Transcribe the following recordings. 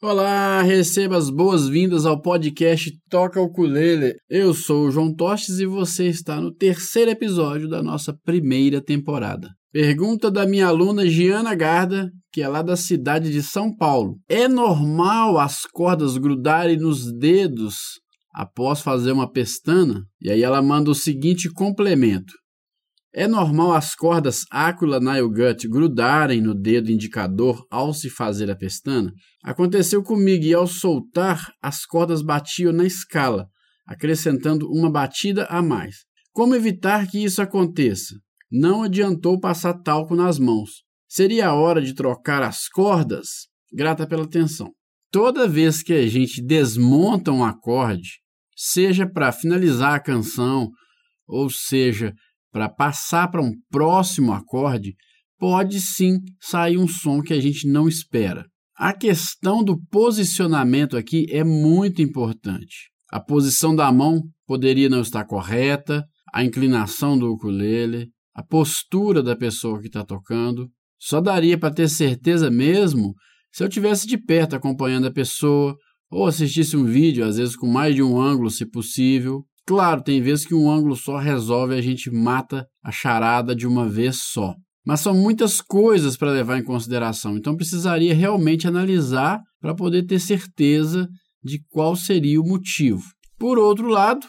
Olá, receba as boas-vindas ao podcast Toca Ukulele. Eu sou o João Tostes e você está no terceiro episódio da nossa primeira temporada. Pergunta da minha aluna Giana Garda, que é lá da cidade de São Paulo. É normal as cordas grudarem nos dedos após fazer uma pestana? E aí ela manda o seguinte complemento. É normal as cordas ácula nail gut grudarem no dedo indicador ao se fazer a pestana? Aconteceu comigo e ao soltar, as cordas batiam na escala, acrescentando uma batida a mais. Como evitar que isso aconteça? Não adiantou passar talco nas mãos. Seria a hora de trocar as cordas? Grata pela atenção. Toda vez que a gente desmonta um acorde, seja para finalizar a canção, ou seja, para passar para um próximo acorde, pode sim sair um som que a gente não espera. A questão do posicionamento aqui é muito importante. A posição da mão poderia não estar correta, a inclinação do ukulele, a postura da pessoa que está tocando. Só daria para ter certeza mesmo se eu tivesse de perto acompanhando a pessoa ou assistisse um vídeo, às vezes com mais de um ângulo, se possível. Claro, tem vezes que um ângulo só resolve a gente mata a charada de uma vez só. Mas são muitas coisas para levar em consideração, então precisaria realmente analisar para poder ter certeza de qual seria o motivo. Por outro lado,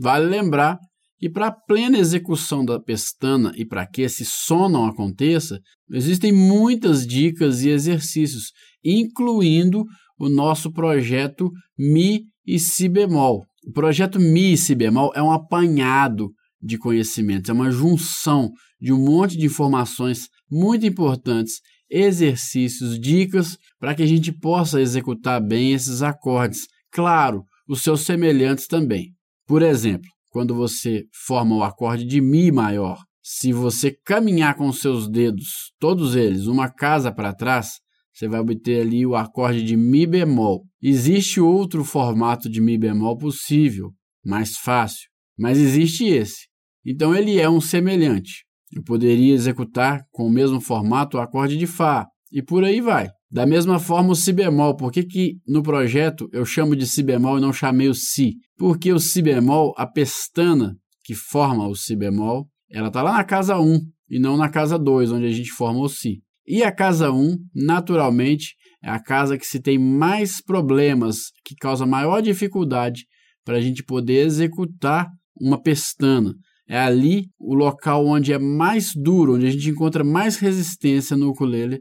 vale lembrar que para a plena execução da pestana e para que esse som não aconteça, existem muitas dicas e exercícios, incluindo o nosso projeto Mi e Si bemol. O projeto Mi Si bemol é um apanhado de conhecimentos, é uma junção de um monte de informações muito importantes, exercícios, dicas para que a gente possa executar bem esses acordes. Claro, os seus semelhantes também. Por exemplo, quando você forma o acorde de Mi maior, se você caminhar com seus dedos, todos eles, uma casa para trás, você vai obter ali o acorde de Mi bemol. Existe outro formato de Mi bemol possível, mais fácil, mas existe esse. Então ele é um semelhante. Eu poderia executar com o mesmo formato o acorde de Fá e por aí vai. Da mesma forma o Si bemol, por que, que no projeto eu chamo de Si bemol e não chamei o Si? Porque o Si bemol, a pestana que forma o Si bemol, ela está lá na casa 1 e não na casa 2, onde a gente forma o Si. E a casa 1, naturalmente, é a casa que se tem mais problemas, que causa maior dificuldade para a gente poder executar uma pestana. É ali o local onde é mais duro, onde a gente encontra mais resistência no ukulele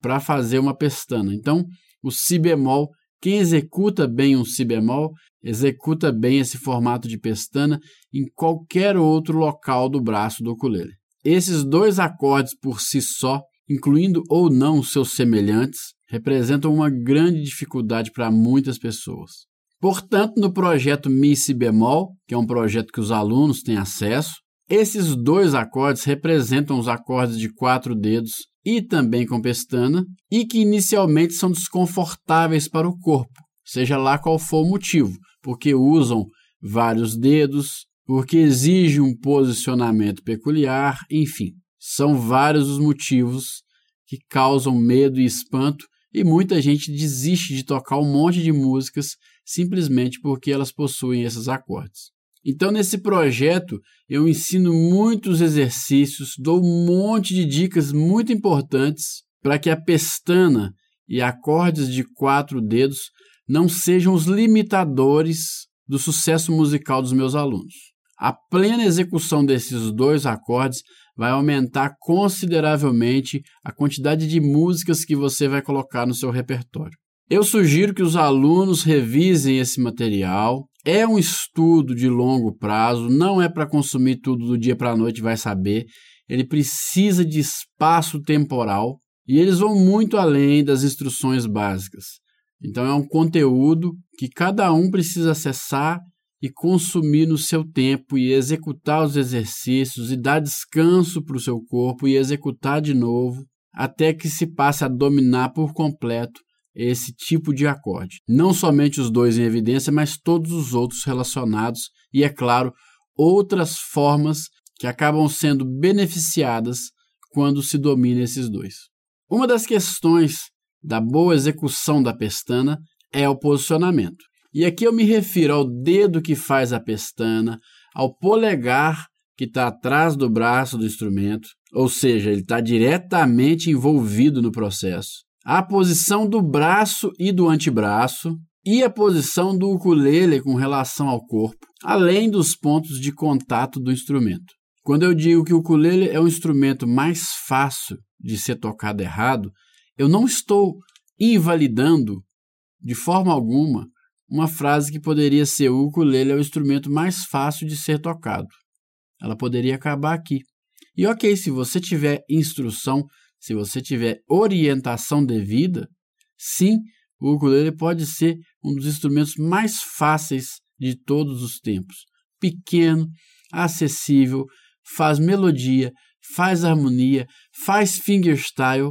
para fazer uma pestana. Então, o si bemol, quem executa bem um si bemol, executa bem esse formato de pestana em qualquer outro local do braço do ukulele. Esses dois acordes por si só incluindo ou não seus semelhantes, representam uma grande dificuldade para muitas pessoas. Portanto, no projeto Mi Si bemol, que é um projeto que os alunos têm acesso, esses dois acordes representam os acordes de quatro dedos e também com pestana, e que inicialmente são desconfortáveis para o corpo, seja lá qual for o motivo, porque usam vários dedos, porque exige um posicionamento peculiar, enfim. São vários os motivos que causam medo e espanto, e muita gente desiste de tocar um monte de músicas simplesmente porque elas possuem esses acordes. Então, nesse projeto, eu ensino muitos exercícios, dou um monte de dicas muito importantes para que a pestana e acordes de quatro dedos não sejam os limitadores do sucesso musical dos meus alunos. A plena execução desses dois acordes vai aumentar consideravelmente a quantidade de músicas que você vai colocar no seu repertório. Eu sugiro que os alunos revisem esse material. É um estudo de longo prazo, não é para consumir tudo do dia para a noite, vai saber. Ele precisa de espaço temporal e eles vão muito além das instruções básicas. Então, é um conteúdo que cada um precisa acessar e consumir no seu tempo e executar os exercícios e dar descanso para o seu corpo e executar de novo até que se passe a dominar por completo esse tipo de acorde. Não somente os dois em evidência, mas todos os outros relacionados e, é claro, outras formas que acabam sendo beneficiadas quando se domina esses dois. Uma das questões da boa execução da pestana é o posicionamento. E aqui eu me refiro ao dedo que faz a pestana, ao polegar que está atrás do braço do instrumento, ou seja, ele está diretamente envolvido no processo. A posição do braço e do antebraço e a posição do ukulele com relação ao corpo, além dos pontos de contato do instrumento. Quando eu digo que o ukulele é um instrumento mais fácil de ser tocado errado, eu não estou invalidando de forma alguma uma frase que poderia ser o ukulele é o instrumento mais fácil de ser tocado. Ela poderia acabar aqui. E ok, se você tiver instrução, se você tiver orientação devida, sim, o ukulele pode ser um dos instrumentos mais fáceis de todos os tempos. Pequeno, acessível, faz melodia, faz harmonia, faz fingerstyle,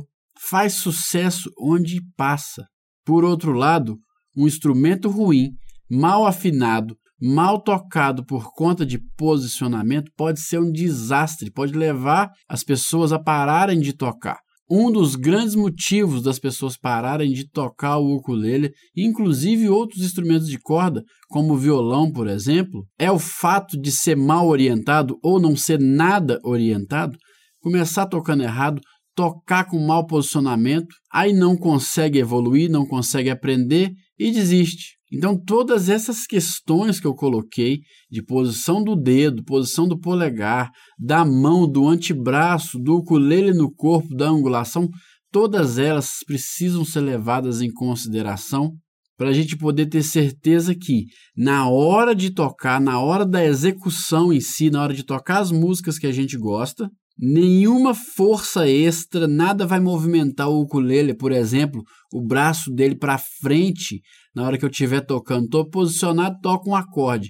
faz sucesso onde passa. Por outro lado, um instrumento ruim, mal afinado, mal tocado por conta de posicionamento pode ser um desastre, pode levar as pessoas a pararem de tocar. Um dos grandes motivos das pessoas pararem de tocar o ukulele, inclusive outros instrumentos de corda, como o violão, por exemplo, é o fato de ser mal orientado ou não ser nada orientado, começar tocando errado, tocar com mau posicionamento, aí não consegue evoluir, não consegue aprender e desiste. Então, todas essas questões que eu coloquei de posição do dedo, posição do polegar, da mão, do antebraço, do ukulele no corpo, da angulação, todas elas precisam ser levadas em consideração para a gente poder ter certeza que, na hora de tocar, na hora da execução em si, na hora de tocar as músicas que a gente gosta, Nenhuma força extra, nada vai movimentar o ukulele, por exemplo, o braço dele para frente na hora que eu estiver tocando. Estou posicionado, toco um acorde.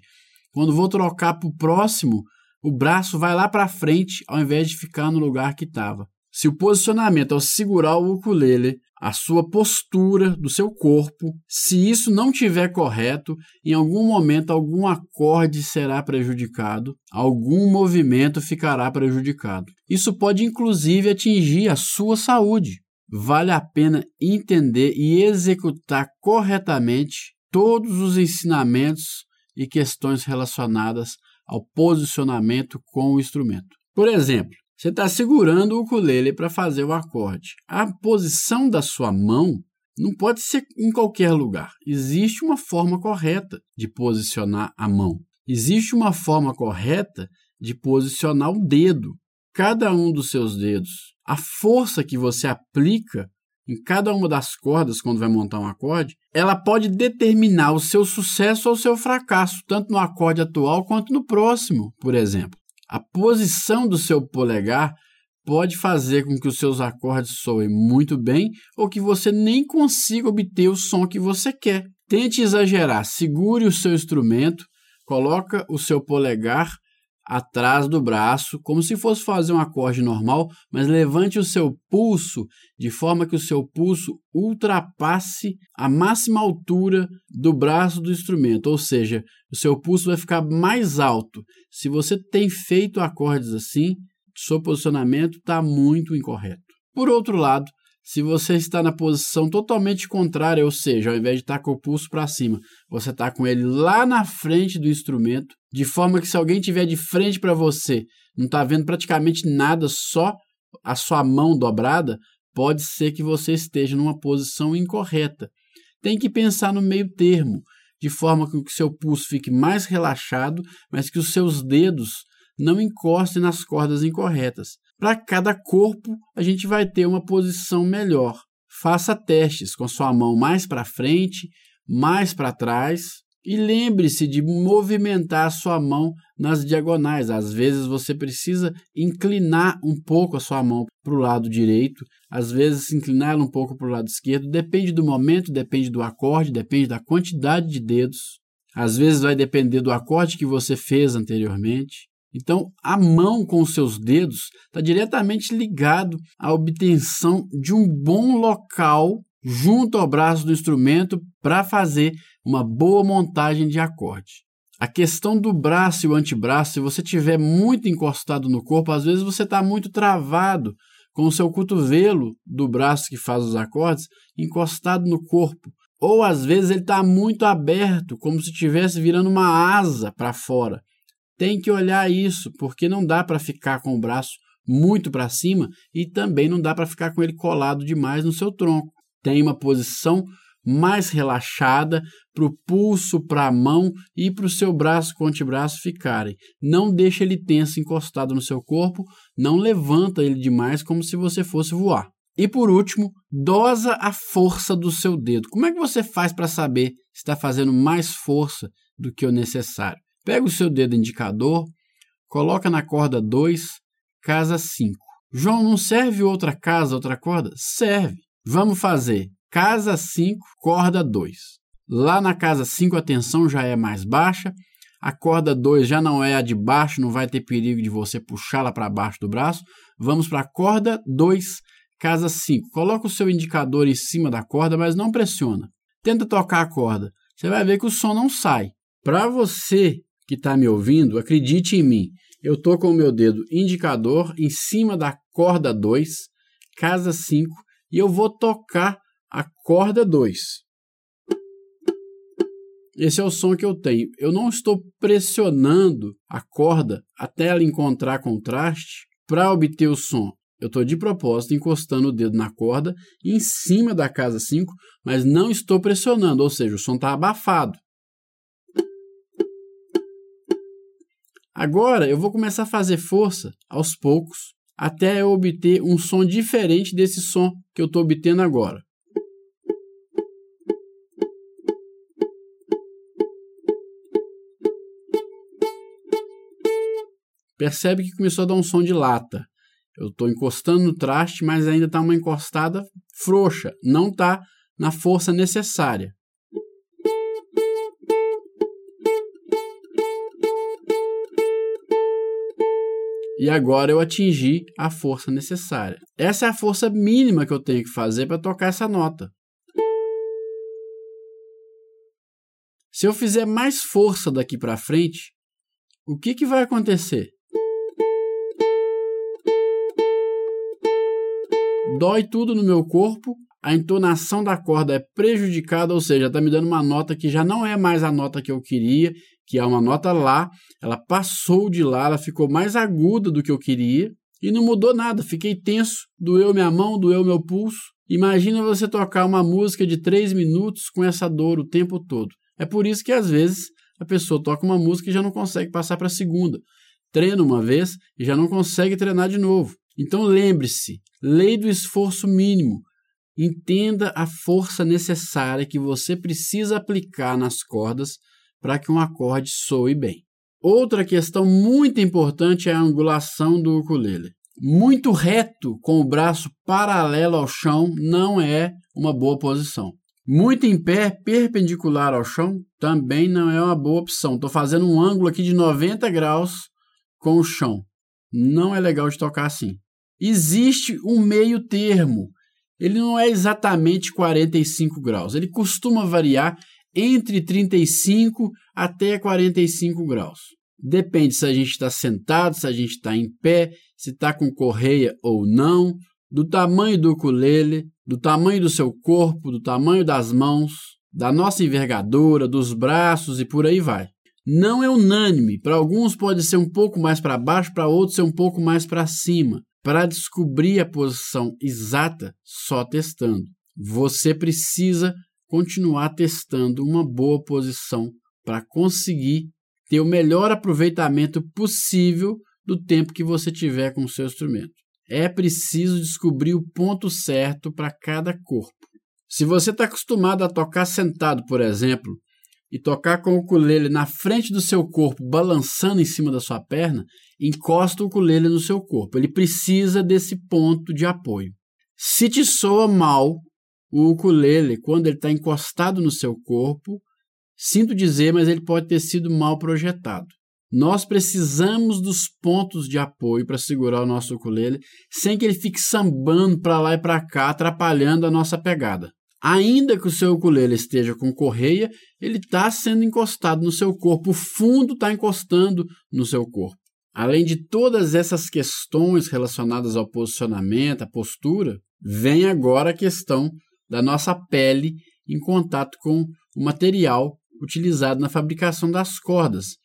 Quando vou trocar para o próximo, o braço vai lá para frente ao invés de ficar no lugar que estava. Se o posicionamento ao segurar o ukulele a sua postura do seu corpo. Se isso não estiver correto, em algum momento algum acorde será prejudicado, algum movimento ficará prejudicado. Isso pode inclusive atingir a sua saúde. Vale a pena entender e executar corretamente todos os ensinamentos e questões relacionadas ao posicionamento com o instrumento. Por exemplo, você está segurando o ukulele para fazer o acorde. A posição da sua mão não pode ser em qualquer lugar. Existe uma forma correta de posicionar a mão. Existe uma forma correta de posicionar o dedo. Cada um dos seus dedos. A força que você aplica em cada uma das cordas quando vai montar um acorde, ela pode determinar o seu sucesso ou o seu fracasso, tanto no acorde atual quanto no próximo, por exemplo. A posição do seu polegar pode fazer com que os seus acordes soem muito bem ou que você nem consiga obter o som que você quer. Tente exagerar, segure o seu instrumento, coloca o seu polegar atrás do braço, como se fosse fazer um acorde normal, mas levante o seu pulso de forma que o seu pulso ultrapasse a máxima altura do braço do instrumento, ou seja, o seu pulso vai ficar mais alto. Se você tem feito acordes assim, seu posicionamento está muito incorreto. Por outro lado, se você está na posição totalmente contrária, ou seja, ao invés de estar com o pulso para cima, você está com ele lá na frente do instrumento, de forma que se alguém estiver de frente para você, não está vendo praticamente nada, só a sua mão dobrada, pode ser que você esteja numa posição incorreta. Tem que pensar no meio termo, de forma que o seu pulso fique mais relaxado, mas que os seus dedos não encostem nas cordas incorretas. Para cada corpo, a gente vai ter uma posição melhor. Faça testes com sua mão mais para frente, mais para trás e lembre-se de movimentar a sua mão nas diagonais. Às vezes você precisa inclinar um pouco a sua mão para o lado direito, às vezes inclinar um pouco para o lado esquerdo. Depende do momento, depende do acorde, depende da quantidade de dedos. Às vezes vai depender do acorde que você fez anteriormente. Então, a mão com os seus dedos está diretamente ligado à obtenção de um bom local junto ao braço do instrumento para fazer uma boa montagem de acorde. A questão do braço e o antebraço, se você tiver muito encostado no corpo, às vezes você está muito travado com o seu cotovelo do braço que faz os acordes encostado no corpo. Ou às vezes ele está muito aberto, como se estivesse virando uma asa para fora. Tem que olhar isso, porque não dá para ficar com o braço muito para cima e também não dá para ficar com ele colado demais no seu tronco. Tem uma posição mais relaxada para o pulso, para a mão e para o seu braço com o antebraço ficarem. Não deixa ele tenso encostado no seu corpo, não levanta ele demais como se você fosse voar. E por último, dosa a força do seu dedo. Como é que você faz para saber se está fazendo mais força do que o necessário? Pega o seu dedo indicador, coloca na corda 2, casa 5. João, não serve outra casa, outra corda? Serve. Vamos fazer casa 5, corda 2. Lá na casa 5 a tensão já é mais baixa, a corda 2 já não é a de baixo, não vai ter perigo de você puxá-la para baixo do braço. Vamos para a corda 2, casa 5. Coloca o seu indicador em cima da corda, mas não pressiona. Tenta tocar a corda. Você vai ver que o som não sai. Para você que está me ouvindo, acredite em mim. Eu estou com o meu dedo indicador em cima da corda 2, casa 5, e eu vou tocar a corda 2. Esse é o som que eu tenho. Eu não estou pressionando a corda até ela encontrar contraste para obter o som. Eu estou de propósito encostando o dedo na corda em cima da casa 5, mas não estou pressionando, ou seja, o som está abafado. Agora eu vou começar a fazer força aos poucos até eu obter um som diferente desse som que eu estou obtendo agora. Percebe que começou a dar um som de lata. Eu estou encostando no traste, mas ainda está uma encostada frouxa, não está na força necessária. E agora eu atingi a força necessária. Essa é a força mínima que eu tenho que fazer para tocar essa nota. Se eu fizer mais força daqui para frente, o que, que vai acontecer? Dói tudo no meu corpo, a entonação da corda é prejudicada, ou seja, está me dando uma nota que já não é mais a nota que eu queria, que é uma nota Lá, ela passou de Lá, ela ficou mais aguda do que eu queria e não mudou nada, fiquei tenso, doeu minha mão, doeu meu pulso. Imagina você tocar uma música de três minutos com essa dor o tempo todo. É por isso que às vezes a pessoa toca uma música e já não consegue passar para a segunda. Treina uma vez e já não consegue treinar de novo. Então lembre-se, lei do esforço mínimo. Entenda a força necessária que você precisa aplicar nas cordas para que um acorde soe bem. Outra questão muito importante é a angulação do ukulele. Muito reto, com o braço paralelo ao chão, não é uma boa posição. Muito em pé, perpendicular ao chão, também não é uma boa opção. Estou fazendo um ângulo aqui de 90 graus com o chão. Não é legal de tocar assim existe um meio termo. Ele não é exatamente 45 graus, ele costuma variar entre 35 até 45 graus. Depende se a gente está sentado, se a gente está em pé, se está com correia ou não, do tamanho do ukulele, do tamanho do seu corpo, do tamanho das mãos, da nossa envergadura, dos braços e por aí vai. Não é unânime, para alguns pode ser um pouco mais para baixo, para outros ser um pouco mais para cima para descobrir a posição exata só testando. Você precisa continuar testando uma boa posição para conseguir ter o melhor aproveitamento possível do tempo que você tiver com o seu instrumento. É preciso descobrir o ponto certo para cada corpo. Se você está acostumado a tocar sentado, por exemplo, e tocar com o ukulele na frente do seu corpo, balançando em cima da sua perna, encosta o ukulele no seu corpo. Ele precisa desse ponto de apoio. Se te soa mal o ukulele quando ele está encostado no seu corpo, sinto dizer, mas ele pode ter sido mal projetado. Nós precisamos dos pontos de apoio para segurar o nosso ukulele sem que ele fique sambando para lá e para cá, atrapalhando a nossa pegada. Ainda que o seu ukulele esteja com correia, ele está sendo encostado no seu corpo, o fundo está encostando no seu corpo. Além de todas essas questões relacionadas ao posicionamento, à postura, vem agora a questão da nossa pele em contato com o material utilizado na fabricação das cordas,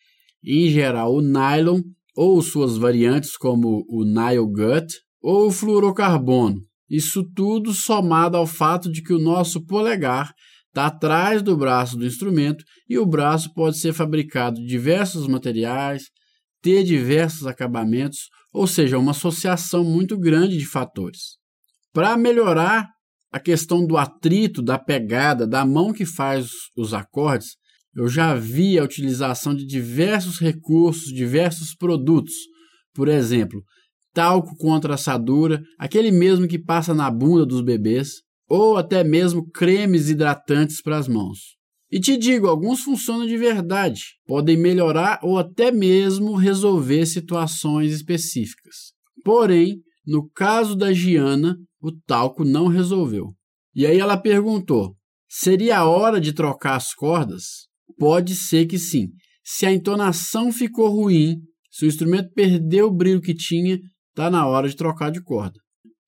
em geral o nylon ou suas variantes como o nylon gut ou o fluorocarbono. Isso tudo somado ao fato de que o nosso polegar está atrás do braço do instrumento e o braço pode ser fabricado de diversos materiais, ter diversos acabamentos, ou seja, uma associação muito grande de fatores. Para melhorar a questão do atrito, da pegada, da mão que faz os acordes, eu já vi a utilização de diversos recursos, diversos produtos. Por exemplo, talco contra assadura, aquele mesmo que passa na bunda dos bebês, ou até mesmo cremes hidratantes para as mãos. E te digo, alguns funcionam de verdade, podem melhorar ou até mesmo resolver situações específicas. Porém, no caso da Giana, o talco não resolveu. E aí ela perguntou: seria a hora de trocar as cordas? Pode ser que sim. Se a entonação ficou ruim, se o instrumento perdeu o brilho que tinha, está na hora de trocar de corda.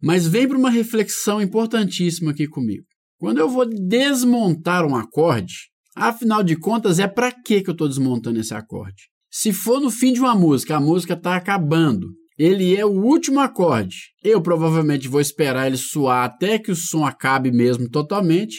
Mas vem para uma reflexão importantíssima aqui comigo. Quando eu vou desmontar um acorde, afinal de contas, é para que eu estou desmontando esse acorde? Se for no fim de uma música, a música está acabando, ele é o último acorde. Eu provavelmente vou esperar ele soar até que o som acabe mesmo totalmente,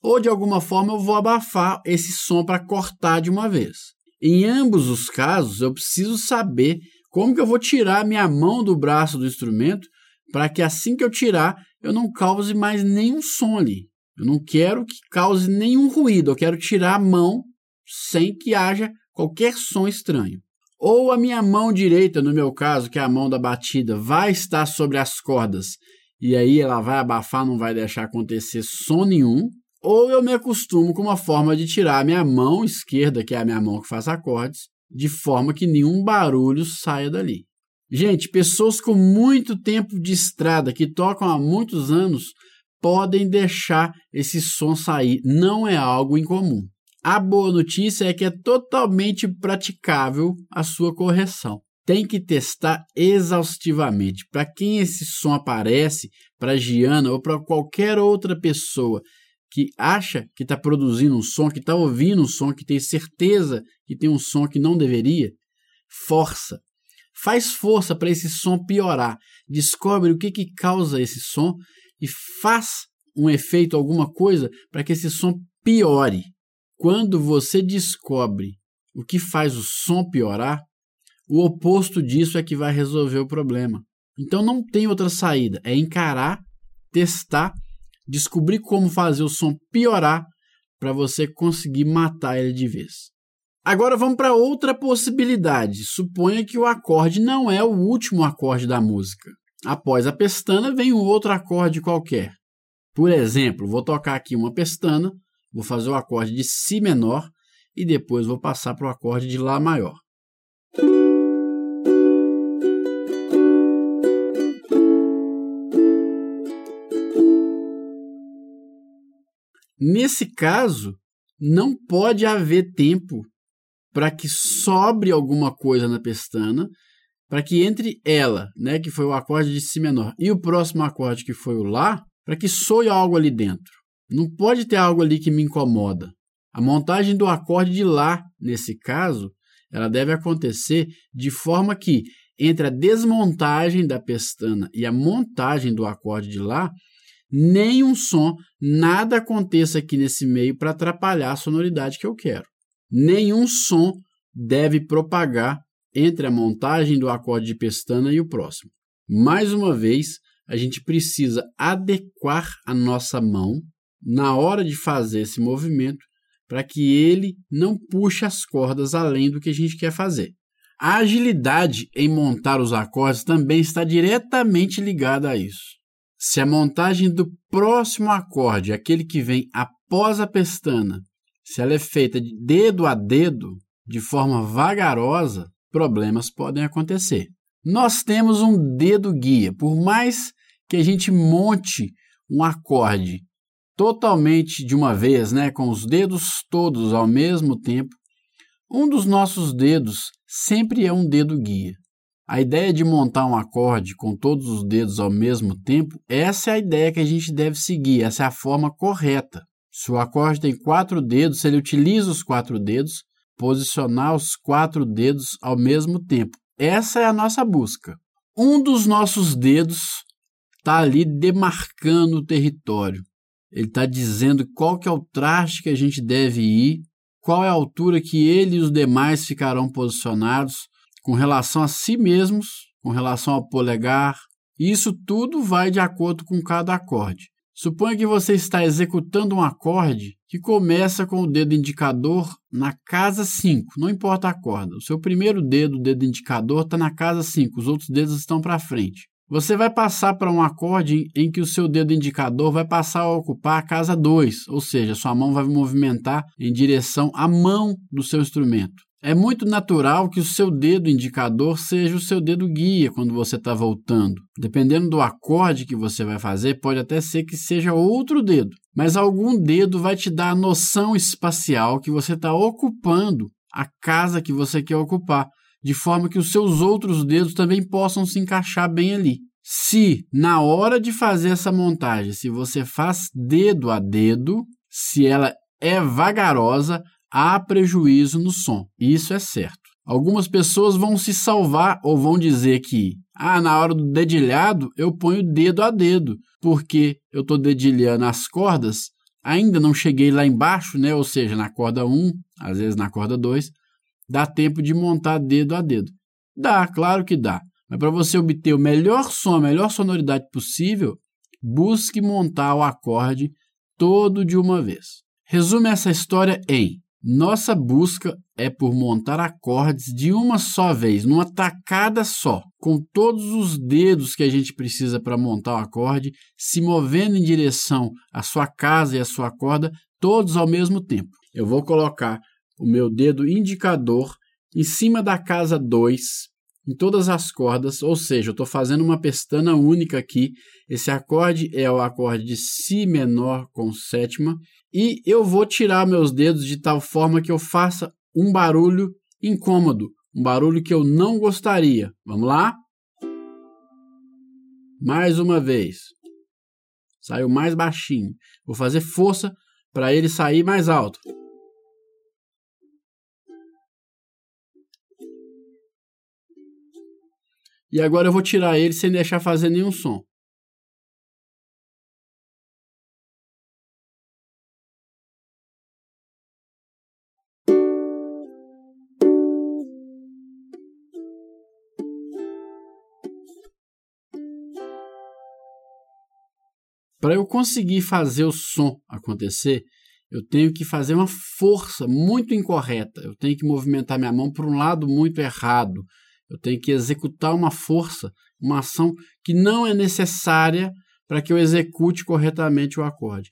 ou de alguma forma eu vou abafar esse som para cortar de uma vez. Em ambos os casos, eu preciso saber como que eu vou tirar minha mão do braço do instrumento para que assim que eu tirar, eu não cause mais nenhum som ali. Eu não quero que cause nenhum ruído, eu quero tirar a mão sem que haja qualquer som estranho. Ou a minha mão direita, no meu caso, que é a mão da batida, vai estar sobre as cordas e aí ela vai abafar, não vai deixar acontecer som nenhum. Ou eu me acostumo com uma forma de tirar a minha mão esquerda, que é a minha mão que faz acordes, de forma que nenhum barulho saia dali. Gente, pessoas com muito tempo de estrada, que tocam há muitos anos, podem deixar esse som sair. Não é algo incomum. A boa notícia é que é totalmente praticável a sua correção. Tem que testar exaustivamente. Para quem esse som aparece, para Giana ou para qualquer outra pessoa que acha que está produzindo um som, que está ouvindo um som, que tem certeza que tem um som que não deveria, força. Faz força para esse som piorar. Descobre o que, que causa esse som e faz um efeito, alguma coisa, para que esse som piore. Quando você descobre o que faz o som piorar, o oposto disso é que vai resolver o problema. Então não tem outra saída, é encarar, testar, descobrir como fazer o som piorar para você conseguir matar ele de vez. Agora vamos para outra possibilidade. Suponha que o acorde não é o último acorde da música. Após a pestana vem um outro acorde qualquer. Por exemplo, vou tocar aqui uma pestana, vou fazer o acorde de Si menor e depois vou passar para o acorde de Lá maior. Nesse caso, não pode haver tempo para que sobre alguma coisa na pestana para que entre ela, né, que foi o acorde de Si menor, e o próximo acorde, que foi o Lá, para que soe algo ali dentro. Não pode ter algo ali que me incomoda. A montagem do acorde de Lá, nesse caso, ela deve acontecer de forma que, entre a desmontagem da pestana e a montagem do acorde de Lá, nenhum som, nada aconteça aqui nesse meio para atrapalhar a sonoridade que eu quero. Nenhum som deve propagar entre a montagem do acorde de pestana e o próximo. Mais uma vez, a gente precisa adequar a nossa mão na hora de fazer esse movimento para que ele não puxe as cordas além do que a gente quer fazer. A agilidade em montar os acordes também está diretamente ligada a isso. Se a montagem do próximo acorde, aquele que vem após a pestana, se ela é feita de dedo a dedo, de forma vagarosa, problemas podem acontecer. Nós temos um dedo guia, por mais que a gente monte um acorde totalmente de uma vez, né, com os dedos todos ao mesmo tempo, um dos nossos dedos sempre é um dedo guia. A ideia de montar um acorde com todos os dedos ao mesmo tempo, essa é a ideia que a gente deve seguir, essa é a forma correta. Se o acorde tem quatro dedos, se ele utiliza os quatro dedos, posicionar os quatro dedos ao mesmo tempo. Essa é a nossa busca. Um dos nossos dedos está ali demarcando o território. Ele está dizendo qual que é o traste que a gente deve ir, qual é a altura que ele e os demais ficarão posicionados com relação a si mesmos, com relação ao polegar. Isso tudo vai de acordo com cada acorde. Suponha que você está executando um acorde que começa com o dedo indicador na casa 5, não importa a corda. O seu primeiro dedo, o dedo indicador, está na casa 5, os outros dedos estão para frente. Você vai passar para um acorde em que o seu dedo indicador vai passar a ocupar a casa 2, ou seja, sua mão vai movimentar em direção à mão do seu instrumento. É muito natural que o seu dedo indicador seja o seu dedo guia quando você está voltando. Dependendo do acorde que você vai fazer, pode até ser que seja outro dedo, mas algum dedo vai te dar a noção espacial que você está ocupando a casa que você quer ocupar de forma que os seus outros dedos também possam se encaixar bem ali. Se na hora de fazer essa montagem, se você faz dedo a dedo, se ela é vagarosa, há prejuízo no som. Isso é certo. Algumas pessoas vão se salvar ou vão dizer que, ah, na hora do dedilhado eu ponho dedo a dedo, porque eu estou dedilhando as cordas, ainda não cheguei lá embaixo, né? Ou seja, na corda 1, às vezes na corda 2, dá tempo de montar dedo a dedo. Dá, claro que dá. Mas para você obter o melhor som, a melhor sonoridade possível, busque montar o acorde todo de uma vez. Resume essa história em: nossa busca é por montar acordes de uma só vez, numa tacada só, com todos os dedos que a gente precisa para montar o acorde, se movendo em direção à sua casa e à sua corda, todos ao mesmo tempo. Eu vou colocar o meu dedo indicador em cima da casa 2, em todas as cordas, ou seja, eu estou fazendo uma pestana única aqui. Esse acorde é o acorde de Si menor com sétima, e eu vou tirar meus dedos de tal forma que eu faça um barulho incômodo, um barulho que eu não gostaria. Vamos lá? Mais uma vez. Saiu mais baixinho. Vou fazer força para ele sair mais alto. E agora eu vou tirar ele sem deixar fazer nenhum som. Para eu conseguir fazer o som acontecer, eu tenho que fazer uma força muito incorreta. Eu tenho que movimentar minha mão para um lado muito errado. Eu tenho que executar uma força, uma ação que não é necessária para que eu execute corretamente o acorde.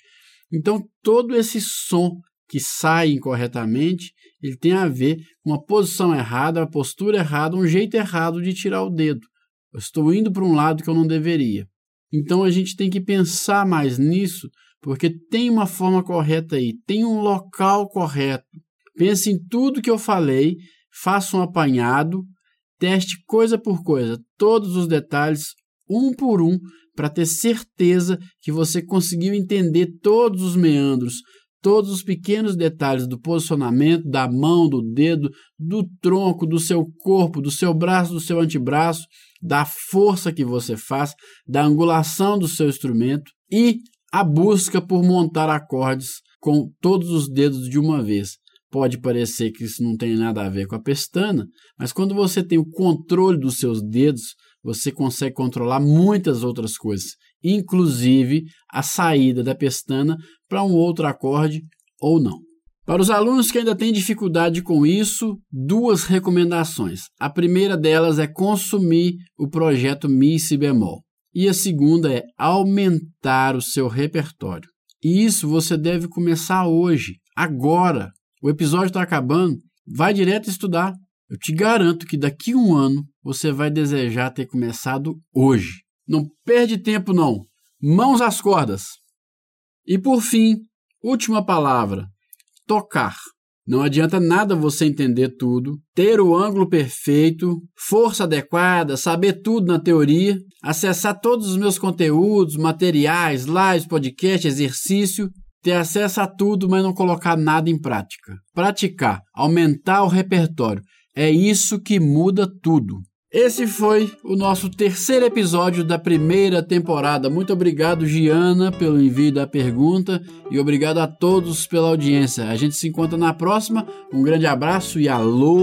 Então, todo esse som que sai incorretamente, ele tem a ver com uma posição errada, uma postura errada, um jeito errado de tirar o dedo. Eu estou indo para um lado que eu não deveria. Então a gente tem que pensar mais nisso, porque tem uma forma correta aí, tem um local correto. Pense em tudo que eu falei, faça um apanhado, Teste coisa por coisa, todos os detalhes, um por um, para ter certeza que você conseguiu entender todos os meandros, todos os pequenos detalhes do posicionamento da mão, do dedo, do tronco, do seu corpo, do seu braço, do seu antebraço, da força que você faz, da angulação do seu instrumento e a busca por montar acordes com todos os dedos de uma vez. Pode parecer que isso não tem nada a ver com a pestana, mas quando você tem o controle dos seus dedos, você consegue controlar muitas outras coisas, inclusive a saída da pestana para um outro acorde ou não. Para os alunos que ainda têm dificuldade com isso, duas recomendações. A primeira delas é consumir o projeto Mi Si bemol. E a segunda é aumentar o seu repertório. E isso você deve começar hoje, agora, o episódio está acabando, vai direto estudar. Eu te garanto que daqui a um ano você vai desejar ter começado hoje. Não perde tempo, não. Mãos às cordas. E por fim, última palavra: tocar. Não adianta nada você entender tudo, ter o ângulo perfeito, força adequada, saber tudo na teoria, acessar todos os meus conteúdos, materiais, lives, podcast, exercício, ter acesso a tudo, mas não colocar nada em prática. Praticar, aumentar o repertório, é isso que muda tudo. Esse foi o nosso terceiro episódio da primeira temporada. Muito obrigado, Giana, pelo envio da pergunta e obrigado a todos pela audiência. A gente se encontra na próxima. Um grande abraço e aloha!